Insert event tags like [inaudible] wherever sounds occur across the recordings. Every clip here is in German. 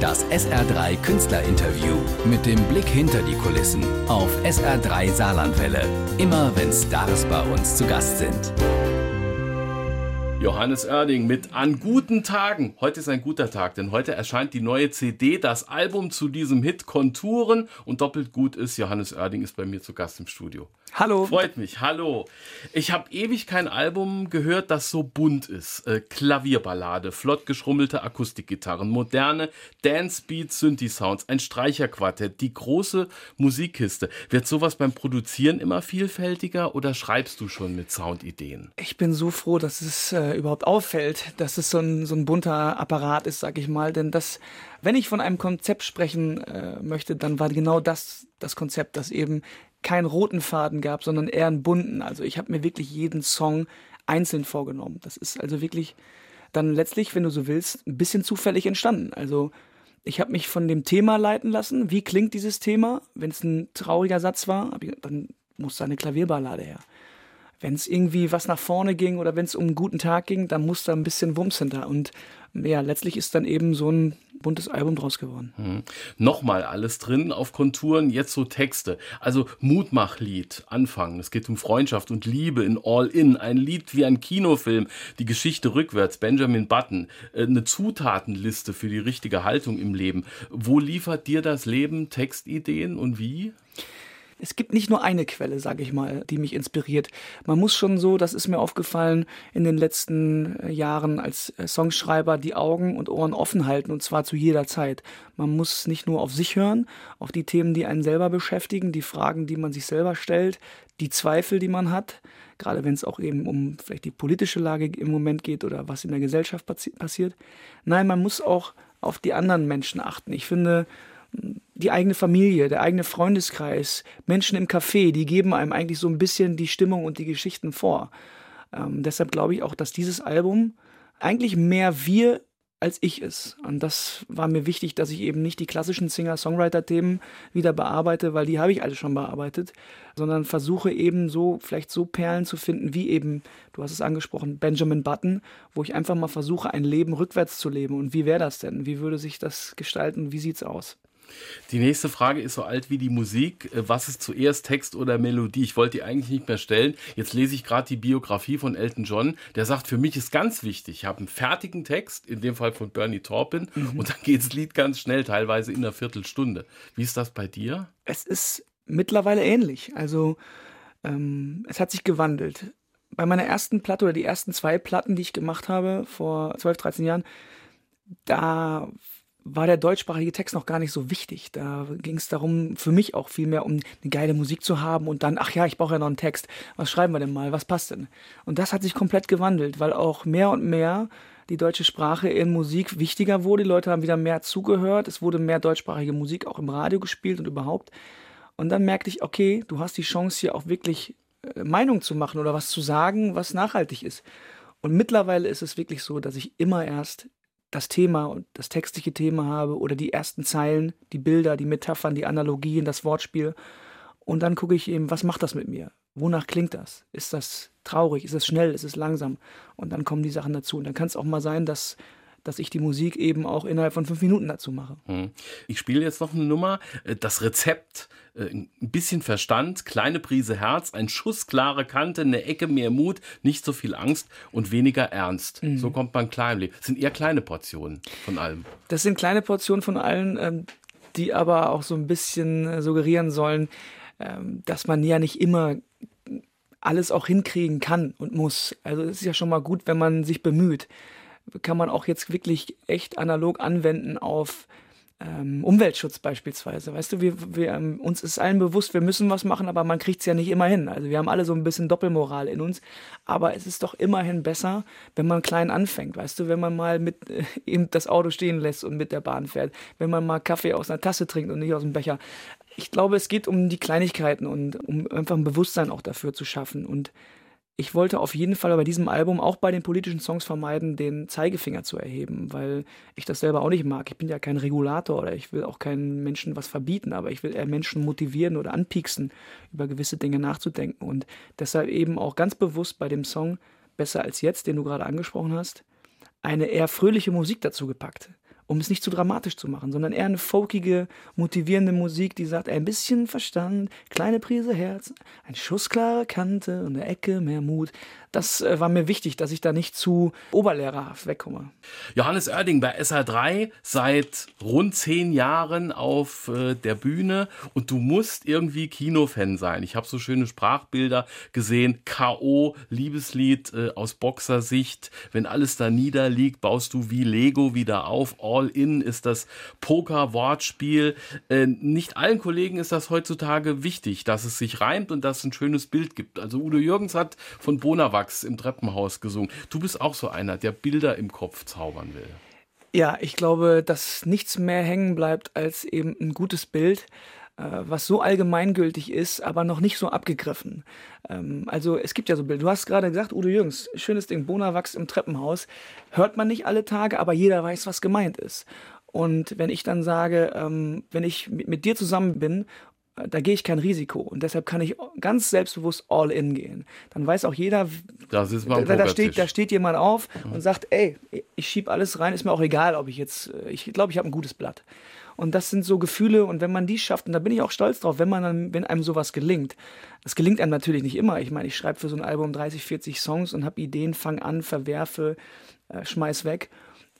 Das SR3 Künstlerinterview mit dem Blick hinter die Kulissen auf SR3 Saarlandwelle. Immer wenn Stars bei uns zu Gast sind. Johannes Oerding mit An guten Tagen. Heute ist ein guter Tag, denn heute erscheint die neue CD, das Album zu diesem Hit Konturen und doppelt gut ist, Johannes Oerding ist bei mir zu Gast im Studio. Hallo. Freut mich, hallo. Ich habe ewig kein Album gehört, das so bunt ist. Äh, Klavierballade, flott geschrummelte Akustikgitarren, moderne Dancebeat Synthi-Sounds, ein Streicherquartett, die große Musikkiste. Wird sowas beim Produzieren immer vielfältiger oder schreibst du schon mit Soundideen? Ich bin so froh, dass es äh, überhaupt auffällt, dass es so ein, so ein bunter Apparat ist, sag ich mal. Denn das, wenn ich von einem Konzept sprechen äh, möchte, dann war genau das das Konzept, dass eben keinen roten Faden gab, sondern eher einen bunten. Also ich habe mir wirklich jeden Song einzeln vorgenommen. Das ist also wirklich dann letztlich, wenn du so willst, ein bisschen zufällig entstanden. Also ich habe mich von dem Thema leiten lassen. Wie klingt dieses Thema? Wenn es ein trauriger Satz war, dann muss da eine Klavierballade her. Wenn es irgendwie was nach vorne ging oder wenn es um einen guten Tag ging, dann muss da ein bisschen Wumms hinter. Und ja, letztlich ist dann eben so ein buntes Album draus geworden. Mhm. Nochmal alles drin auf Konturen, jetzt so Texte. Also Mutmachlied, Anfang. Es geht um Freundschaft und Liebe in All In. Ein Lied wie ein Kinofilm, die Geschichte rückwärts, Benjamin Button. Äh, eine Zutatenliste für die richtige Haltung im Leben. Wo liefert dir das Leben Textideen und wie? Es gibt nicht nur eine Quelle, sage ich mal, die mich inspiriert. Man muss schon so, das ist mir aufgefallen in den letzten äh, Jahren als äh, Songschreiber, die Augen und Ohren offen halten und zwar zu jeder Zeit. Man muss nicht nur auf sich hören, auf die Themen, die einen selber beschäftigen, die Fragen, die man sich selber stellt, die Zweifel, die man hat, gerade wenn es auch eben um vielleicht die politische Lage im Moment geht oder was in der Gesellschaft passi passiert. Nein, man muss auch auf die anderen Menschen achten. Ich finde, die eigene Familie, der eigene Freundeskreis, Menschen im Café, die geben einem eigentlich so ein bisschen die Stimmung und die Geschichten vor. Ähm, deshalb glaube ich auch, dass dieses Album eigentlich mehr wir als ich ist. Und das war mir wichtig, dass ich eben nicht die klassischen Singer-Songwriter-Themen wieder bearbeite, weil die habe ich alle schon bearbeitet, sondern versuche eben so, vielleicht so Perlen zu finden, wie eben, du hast es angesprochen, Benjamin Button, wo ich einfach mal versuche, ein Leben rückwärts zu leben. Und wie wäre das denn? Wie würde sich das gestalten? Wie sieht's aus? Die nächste Frage ist so alt wie die Musik. Äh, was ist zuerst Text oder Melodie? Ich wollte die eigentlich nicht mehr stellen. Jetzt lese ich gerade die Biografie von Elton John. Der sagt, für mich ist ganz wichtig, ich habe einen fertigen Text, in dem Fall von Bernie Taupin, mhm. und dann geht das Lied ganz schnell, teilweise in einer Viertelstunde. Wie ist das bei dir? Es ist mittlerweile ähnlich. Also ähm, es hat sich gewandelt. Bei meiner ersten Platte oder die ersten zwei Platten, die ich gemacht habe vor 12, 13 Jahren, da war der deutschsprachige Text noch gar nicht so wichtig. Da ging es darum, für mich auch viel mehr um eine geile Musik zu haben und dann, ach ja, ich brauche ja noch einen Text. Was schreiben wir denn mal? Was passt denn? Und das hat sich komplett gewandelt, weil auch mehr und mehr die deutsche Sprache in Musik wichtiger wurde. Die Leute haben wieder mehr zugehört. Es wurde mehr deutschsprachige Musik auch im Radio gespielt und überhaupt. Und dann merkte ich, okay, du hast die Chance hier auch wirklich äh, Meinung zu machen oder was zu sagen, was nachhaltig ist. Und mittlerweile ist es wirklich so, dass ich immer erst das Thema und das textliche Thema habe oder die ersten Zeilen, die Bilder, die Metaphern, die Analogien, das Wortspiel. Und dann gucke ich eben, was macht das mit mir? Wonach klingt das? Ist das traurig? Ist es schnell? Ist es langsam? Und dann kommen die Sachen dazu. Und dann kann es auch mal sein, dass dass ich die Musik eben auch innerhalb von fünf Minuten dazu mache. Hm. Ich spiele jetzt noch eine Nummer. Äh, das Rezept, äh, ein bisschen Verstand, kleine Prise Herz, ein Schuss klare Kante, eine Ecke mehr Mut, nicht so viel Angst und weniger Ernst. Mhm. So kommt man klar im Leben. Das sind eher kleine Portionen von allem. Das sind kleine Portionen von allen, ähm, die aber auch so ein bisschen äh, suggerieren sollen, ähm, dass man ja nicht immer alles auch hinkriegen kann und muss. Also es ist ja schon mal gut, wenn man sich bemüht kann man auch jetzt wirklich echt analog anwenden auf ähm, Umweltschutz beispielsweise. Weißt du, wir, wir, ähm, uns ist allen bewusst, wir müssen was machen, aber man kriegt es ja nicht immer hin. Also wir haben alle so ein bisschen Doppelmoral in uns. Aber es ist doch immerhin besser, wenn man klein anfängt. Weißt du, wenn man mal mit äh, eben das Auto stehen lässt und mit der Bahn fährt, wenn man mal Kaffee aus einer Tasse trinkt und nicht aus dem Becher. Ich glaube, es geht um die Kleinigkeiten und um einfach ein Bewusstsein auch dafür zu schaffen. Und ich wollte auf jeden Fall bei diesem Album auch bei den politischen Songs vermeiden, den Zeigefinger zu erheben, weil ich das selber auch nicht mag. Ich bin ja kein Regulator oder ich will auch keinen Menschen was verbieten, aber ich will eher Menschen motivieren oder anpieksen, über gewisse Dinge nachzudenken. Und deshalb eben auch ganz bewusst bei dem Song Besser als jetzt, den du gerade angesprochen hast, eine eher fröhliche Musik dazu gepackt um es nicht zu dramatisch zu machen, sondern eher eine folkige, motivierende Musik, die sagt, ein bisschen Verstand, kleine Prise Herz, ein Schuss klare Kante und eine Ecke mehr Mut. Das äh, war mir wichtig, dass ich da nicht zu oberlehrerhaft wegkomme. Johannes Oerding bei SR3 seit rund zehn Jahren auf äh, der Bühne und du musst irgendwie Kinofan sein. Ich habe so schöne Sprachbilder gesehen. K.O. Liebeslied äh, aus Boxersicht. Wenn alles da niederliegt, baust du wie Lego wieder auf. All in ist das Poker-Wortspiel. Äh, nicht allen Kollegen ist das heutzutage wichtig, dass es sich reimt und dass es ein schönes Bild gibt. Also Udo Jürgens hat von Bonawachs im Treppenhaus gesungen. Du bist auch so einer, der Bilder im Kopf zaubern will. Ja, ich glaube, dass nichts mehr hängen bleibt als eben ein gutes Bild. Äh, was so allgemeingültig ist, aber noch nicht so abgegriffen. Ähm, also es gibt ja so Bilder. Du hast gerade gesagt, Udo Jürgens, schönes Ding, Bonawachs im Treppenhaus. Hört man nicht alle Tage, aber jeder weiß, was gemeint ist. Und wenn ich dann sage, ähm, wenn ich mit, dir zusammen bin äh, da gehe ich kein Risiko und deshalb kann ich ganz selbstbewusst all in gehen. Dann weiß auch jeder, da, da, steht, da steht jemand auf mhm. und sagt, ey, ich schieb alles rein, ist mir auch egal, ob ich jetzt, äh, ich glaube, ich habe ein gutes Blatt. Und das sind so Gefühle und wenn man die schafft, und da bin ich auch stolz drauf, wenn man dann, wenn einem sowas gelingt. Das gelingt einem natürlich nicht immer. Ich meine, ich schreibe für so ein Album 30, 40 Songs und habe Ideen, fang an, verwerfe, äh, schmeiß weg,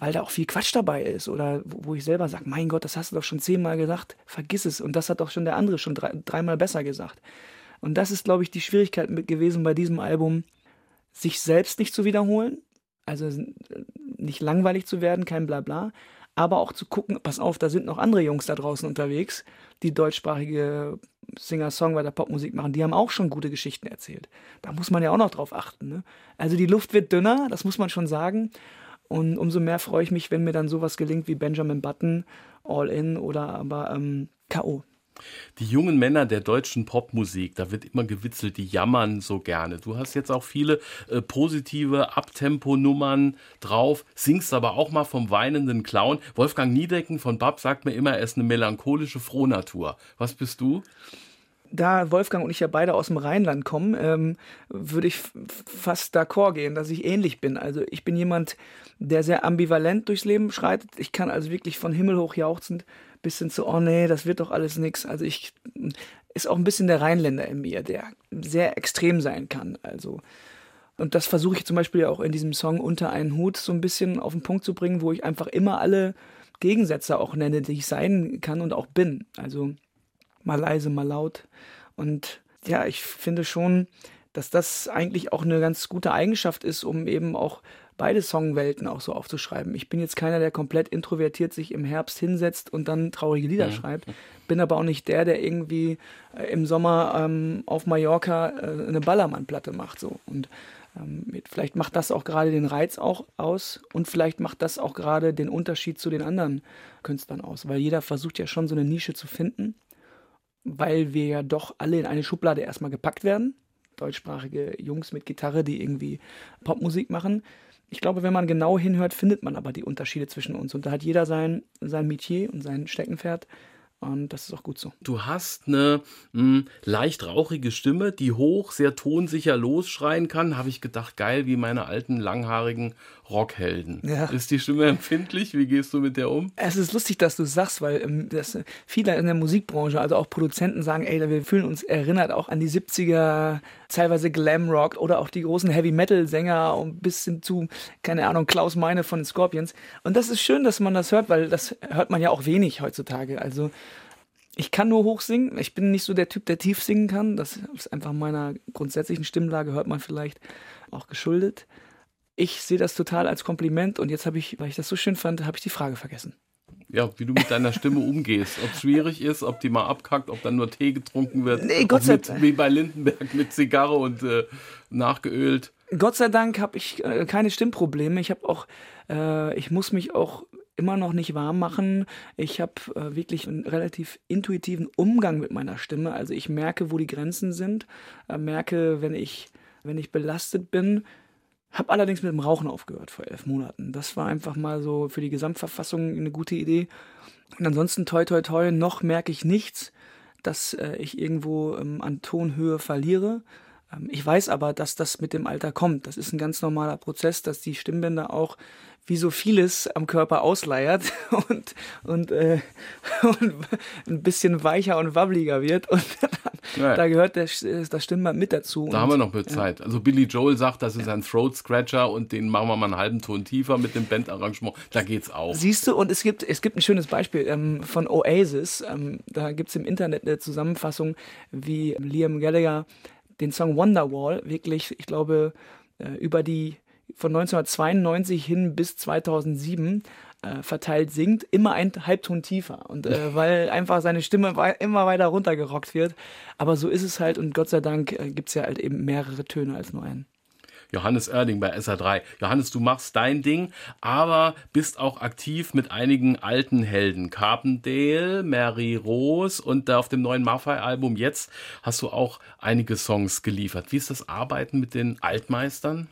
weil da auch viel Quatsch dabei ist oder wo, ich selber sage, mein Gott, das hast du doch schon zehnmal gesagt, vergiss es. Und das hat doch schon der andere schon drei, dreimal besser gesagt. Und das ist, glaube ich, die Schwierigkeit mit gewesen bei diesem Album, sich selbst nicht zu wiederholen, also nicht langweilig zu werden, kein Blabla, aber auch zu gucken, pass auf, da sind noch andere Jungs da draußen unterwegs, die deutschsprachige Singer-Songwriter Popmusik machen, die haben auch schon gute Geschichten erzählt. Da muss man ja auch noch drauf achten. Ne? Also die Luft wird dünner, das muss man schon sagen. Und umso mehr freue ich mich, wenn mir dann sowas gelingt wie Benjamin Button, All In oder aber ähm, K.O. Die jungen Männer der deutschen Popmusik, da wird immer gewitzelt, die jammern so gerne. Du hast jetzt auch viele äh, positive Abtempo-Nummern drauf, singst aber auch mal vom weinenden Clown. Wolfgang Niedecken von Bab sagt mir immer, er ist eine melancholische Frohnatur. Was bist du? Da Wolfgang und ich ja beide aus dem Rheinland kommen, ähm, würde ich fast d'accord gehen, dass ich ähnlich bin. Also ich bin jemand, der sehr ambivalent durchs Leben schreitet. Ich kann also wirklich von Himmel hoch jauchzend bis hin zu, oh nee, das wird doch alles nix. Also ich ist auch ein bisschen der Rheinländer in mir, der sehr extrem sein kann. Also und das versuche ich zum Beispiel auch in diesem Song Unter einen Hut so ein bisschen auf den Punkt zu bringen, wo ich einfach immer alle Gegensätze auch nenne, die ich sein kann und auch bin. Also mal leise, mal laut. Und ja, ich finde schon, dass das eigentlich auch eine ganz gute Eigenschaft ist, um eben auch beide Songwelten auch so aufzuschreiben. Ich bin jetzt keiner, der komplett introvertiert sich im Herbst hinsetzt und dann traurige Lieder ja. schreibt. Bin aber auch nicht der, der irgendwie äh, im Sommer ähm, auf Mallorca äh, eine Ballermann-Platte macht. So. Und ähm, vielleicht macht das auch gerade den Reiz auch aus und vielleicht macht das auch gerade den Unterschied zu den anderen Künstlern aus, weil jeder versucht ja schon so eine Nische zu finden weil wir ja doch alle in eine Schublade erstmal gepackt werden. Deutschsprachige Jungs mit Gitarre, die irgendwie Popmusik machen. Ich glaube, wenn man genau hinhört, findet man aber die Unterschiede zwischen uns. Und da hat jeder sein, sein Metier und sein Steckenpferd. Und das ist auch gut so. Du hast eine mh, hm, leicht rauchige Stimme, die hoch, sehr tonsicher losschreien kann. Habe ich gedacht, geil, wie meine alten langhaarigen Rockhelden. Ja. Ist die Stimme empfindlich? Wie gehst du mit der um? Es ist lustig, dass du sagst, weil ähm, das, viele in der Musikbranche, also auch Produzenten sagen, ey, wir fühlen uns erinnert auch an die 70er, teilweise Glamrock oder auch die großen Heavy-Metal-Sänger und bis hin zu, keine Ahnung, Klaus Meine von Scorpions. Und das ist schön, dass man das hört, weil das hört man ja auch wenig heutzutage. Also ich kann nur hoch singen. Ich bin nicht so der Typ, der tief singen kann. Das ist einfach meiner grundsätzlichen Stimmlage, hört man vielleicht auch geschuldet ich sehe das total als Kompliment und jetzt habe ich, weil ich das so schön fand, habe ich die Frage vergessen. Ja, wie du mit deiner Stimme umgehst. Ob es schwierig ist, ob die mal abkackt, ob dann nur Tee getrunken wird. Nee, Gott sei Dank. Wie bei Lindenberg mit Zigarre und äh, nachgeölt. Gott sei Dank habe ich äh, keine Stimmprobleme. Ich habe auch, äh, ich muss mich auch immer noch nicht warm machen. Ich habe äh, wirklich einen relativ intuitiven Umgang mit meiner Stimme. Also ich merke, wo die Grenzen sind, äh, merke, wenn ich, wenn ich belastet bin, hab allerdings mit dem Rauchen aufgehört vor elf Monaten. Das war einfach mal so für die Gesamtverfassung eine gute Idee. Und ansonsten, toi, toi, toi, noch merke ich nichts, dass äh, ich irgendwo ähm, an Tonhöhe verliere. Ähm, ich weiß aber, dass das mit dem Alter kommt. Das ist ein ganz normaler Prozess, dass die Stimmbänder auch wie so vieles am Körper ausleiert [laughs] und, und, äh, [laughs] und ein bisschen weicher und wabbliger wird. Und ja. da gehört der, das Stimmband mit dazu. Da haben wir noch mit Zeit. Also Billy Joel sagt, das ist ein Throat Scratcher und den machen wir mal einen halben Ton tiefer mit dem Bandarrangement. Da geht's auch. Siehst du, und es gibt, es gibt ein schönes Beispiel ähm, von Oasis. Ähm, da gibt es im Internet eine Zusammenfassung, wie Liam Gallagher den Song Wonderwall wirklich, ich glaube, äh, über die von 1992 hin bis 2007 äh, verteilt singt, immer ein Halbton tiefer. Und äh, [laughs] weil einfach seine Stimme immer weiter runtergerockt wird. Aber so ist es halt und Gott sei Dank äh, gibt es ja halt eben mehrere Töne als nur einen. Johannes Erding bei SA3. Johannes, du machst dein Ding, aber bist auch aktiv mit einigen alten Helden. Carpendale, Mary Rose und auf dem neuen Maffei-Album jetzt hast du auch einige Songs geliefert. Wie ist das Arbeiten mit den Altmeistern?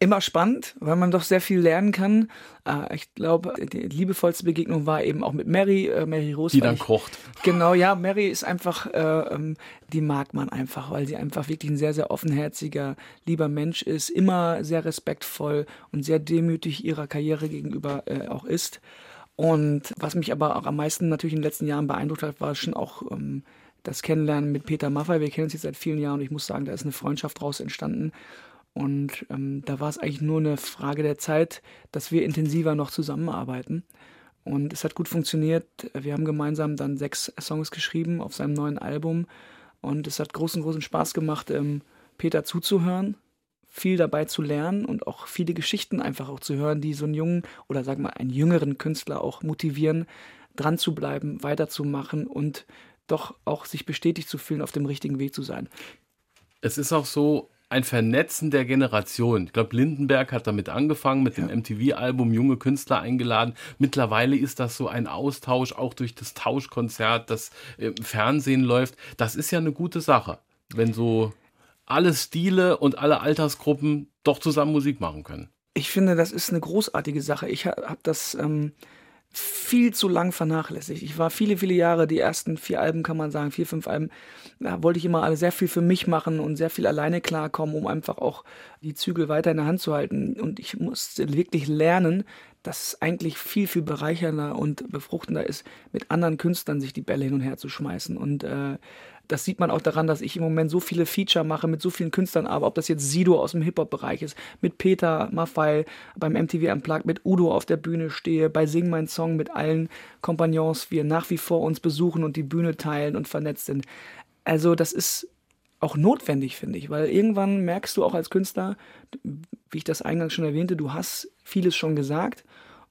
Immer spannend, weil man doch sehr viel lernen kann. Äh, ich glaube, die liebevollste Begegnung war eben auch mit Mary, äh, Mary Rose. Die dann kocht. Genau, ja, Mary ist einfach, äh, ähm, die mag man einfach, weil sie einfach wirklich ein sehr, sehr offenherziger, lieber Mensch ist, immer sehr respektvoll und sehr demütig ihrer Karriere gegenüber auch ist. Und was mich aber auch am meisten natürlich in den letzten Jahren beeindruckt hat, war schon auch ähm, das Kennenlernen mit Peter Maffay. Wir kennen uns jetzt seit vielen Jahren und ich muss sagen, da ist eine Freundschaft draus entstanden. Und ähm, da war es eigentlich nur eine Frage der Zeit, dass wir intensiver noch zusammenarbeiten. Und es hat gut funktioniert. Wir haben gemeinsam dann sechs Songs geschrieben auf seinem neuen Album. Und es hat großen, großen Spaß gemacht, ähm, Peter zuzuhören, viel dabei zu lernen und auch viele Geschichten einfach auch zu hören, die so einen jungen oder sagen wir einen jüngeren Künstler auch motivieren, dran zu bleiben, weiterzumachen und doch auch sich bestätigt zu fühlen, auf dem richtigen Weg zu sein. Es ist auch so, ein Vernetzen der Generation. Ich glaube, Lindenberg hat damit angefangen, mit ja. dem MTV-Album junge Künstler eingeladen. Mittlerweile ist das so ein Austausch, auch durch das Tauschkonzert, das im Fernsehen läuft. Das ist ja eine gute Sache, wenn so alle Stile und alle Altersgruppen doch zusammen Musik machen können. Ich finde, das ist eine großartige Sache. Ich habe das ähm, viel zu lang vernachlässigt. Ich war viele, viele Jahre, die ersten vier Alben kann man sagen, vier, fünf Alben, da wollte ich immer alle sehr viel für mich machen und sehr viel alleine klarkommen, um einfach auch die Zügel weiter in der Hand zu halten. Und ich musste wirklich lernen, dass es eigentlich viel, viel bereichernder und befruchtender ist, mit anderen Künstlern sich die Bälle hin und her zu schmeißen. Und äh, das sieht man auch daran, dass ich im Moment so viele Feature mache mit so vielen Künstlern, aber ob das jetzt Sido aus dem Hip-Hop-Bereich ist, mit Peter Maffei beim MTV Unplugged, mit Udo auf der Bühne stehe, bei Sing Mein Song mit allen Kompagnons, wir nach wie vor uns besuchen und die Bühne teilen und vernetzt sind. Also das ist auch notwendig, finde ich, weil irgendwann merkst du auch als Künstler, wie ich das eingangs schon erwähnte, du hast vieles schon gesagt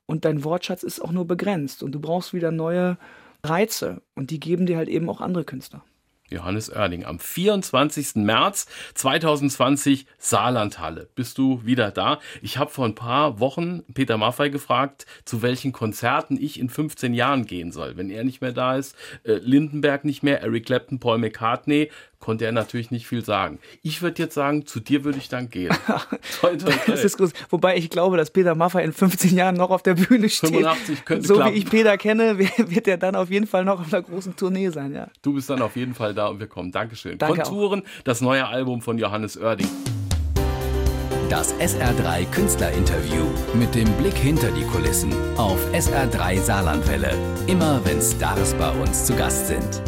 und dein Wortschatz ist auch nur begrenzt und du brauchst wieder neue Reize und die geben dir halt eben auch andere Künstler. Johannes Oerding. Am 24. März 2020 Saarlandhalle. Bist du wieder da? Ich habe vor ein paar Wochen Peter Maffei gefragt, zu welchen Konzerten ich in 15 Jahren gehen soll. Wenn er nicht mehr da ist, äh, Lindenberg nicht mehr, Eric Clapton, Paul McCartney, konnte er natürlich nicht viel sagen. Ich würde jetzt sagen, zu dir würde ich dann gehen. [laughs] toi, toi, toi. Das ist groß. Wobei ich glaube, dass Peter Maffay in 15 Jahren noch auf der Bühne steht. 85 könnte So klappen. wie ich Peter kenne, [laughs] wird er dann auf jeden Fall noch auf einer großen Tournee sein. Ja. Du bist dann auf jeden Fall da und wir kommen. Dankeschön. Danke Konturen, auch. das neue Album von Johannes Oerding. Das SR3 Künstlerinterview mit dem Blick hinter die Kulissen auf SR3 Saarlandwelle. Immer wenn Stars bei uns zu Gast sind.